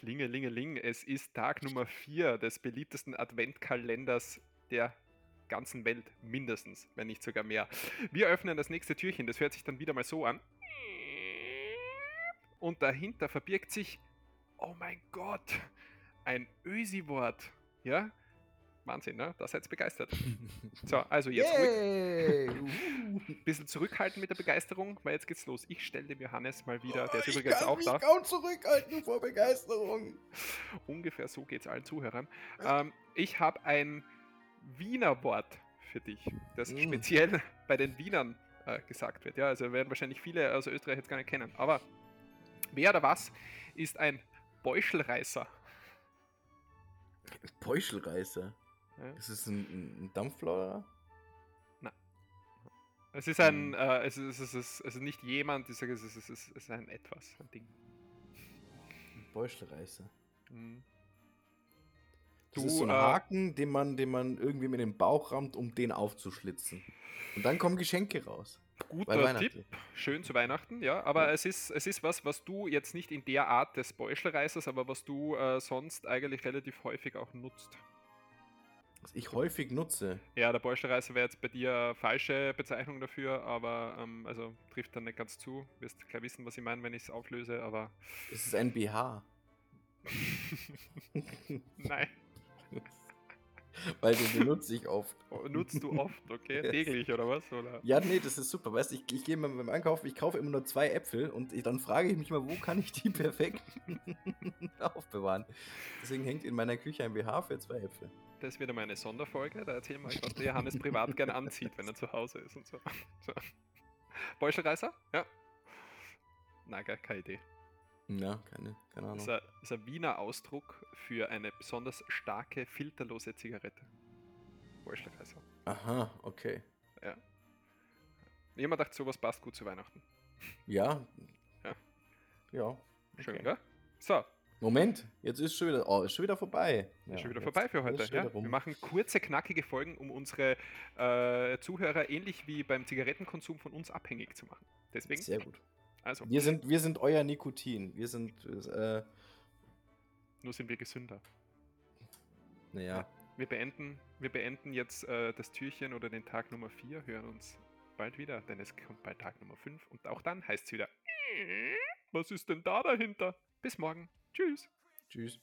Klingelingeling, es ist Tag Nummer 4 des beliebtesten Adventkalenders der ganzen Welt, mindestens, wenn nicht sogar mehr. Wir öffnen das nächste Türchen, das hört sich dann wieder mal so an. Und dahinter verbirgt sich, oh mein Gott, ein Ösi-Wort. Ja? Wahnsinn, ne? Da seid ihr begeistert. So, also jetzt ruhig. Bisschen zurückhalten mit der Begeisterung, weil jetzt geht's los. Ich stelle dem Johannes mal wieder, der ist ich übrigens kann auch mich da. kaum zurückhalten vor Begeisterung. Ungefähr so geht's allen Zuhörern. Ähm, ich habe ein Wiener Wort für dich, das Mm. speziell bei den Wienern äh, gesagt wird. Ja, also werden wahrscheinlich viele aus Österreich jetzt gar nicht kennen. Aber wer oder was ist ein Beuschelreißer? Beuschelreißer. Ja. Ist es ein, ein Dampflauder? Es ist ein, Hm. äh, es, ist, es, ist, es ist nicht jemand, ich sage, es ist, es ist, es ist ein etwas, ein Ding. Ein Beuschelreißer. Mhm. Das Du, ist so ein äh, Haken, den man, den man irgendwie mit dem Bauch rammt, um den aufzuschlitzen. Und dann kommen Geschenke raus. Guter. Tipp, schön zu Weihnachten, ja. Aber Ja. es ist, es ist was, was du jetzt nicht in der Art des Beuschelreißers, aber was du äh, sonst eigentlich relativ häufig auch nutzt. Was ich häufig nutze. Ja, der Beuschelreißer wäre jetzt bei dir falsche Bezeichnung dafür, aber ähm, also trifft dann nicht ganz zu. Wirst gleich wissen, was ich meine, wenn ich es auflöse, aber Es ist ein BH. nein, Weil den benutze ich oft. nutzt du oft, okay? Yes. Täglich oder was? Oder? Ja, nee, das ist super. Weißt du, ich, ich gehe beim Einkaufen, ich kaufe immer nur zwei Äpfel und ich, dann frage ich mich mal, wo kann ich die perfekt aufbewahren? Deswegen hängt in meiner Küche ein BH für zwei Äpfel. Das wird einmal eine Sonderfolge, da erzählen wir euch, was der Johannes privat gerne anzieht, wenn er zu Hause ist und so. so. Beuschelreißer? Ja. Na, gar keine Idee. Ja, keine, keine Das ist, Ahnung. ein, das ist ein Wiener Ausdruck für eine besonders starke, filterlose Zigarette. Beuschelreißer. Aha, okay. Ja. Jemand dachte, sowas passt gut zu Weihnachten. Ja. Ja. Ja. Schön, okay. gell? So, Moment, jetzt ist schon wieder, oh, ist schon wieder vorbei. Ja, ist schon wieder jetzt vorbei für heute. Ja? Wir machen kurze, knackige Folgen, um unsere äh, Zuhörer ähnlich wie beim Zigarettenkonsum von uns abhängig zu machen. Deswegen, Sehr gut. Also, Wir sind, wir sind euer Nikotin. Wir sind, äh, nur sind wir gesünder. naja, Wir beenden, wir beenden jetzt äh, das Türchen oder den Tag Nummer 4, hören uns bald wieder, denn es kommt bald Tag Nummer 5 und auch dann heißt es wieder, was ist denn da dahinter? Bis morgen. Tschüss. tschüss.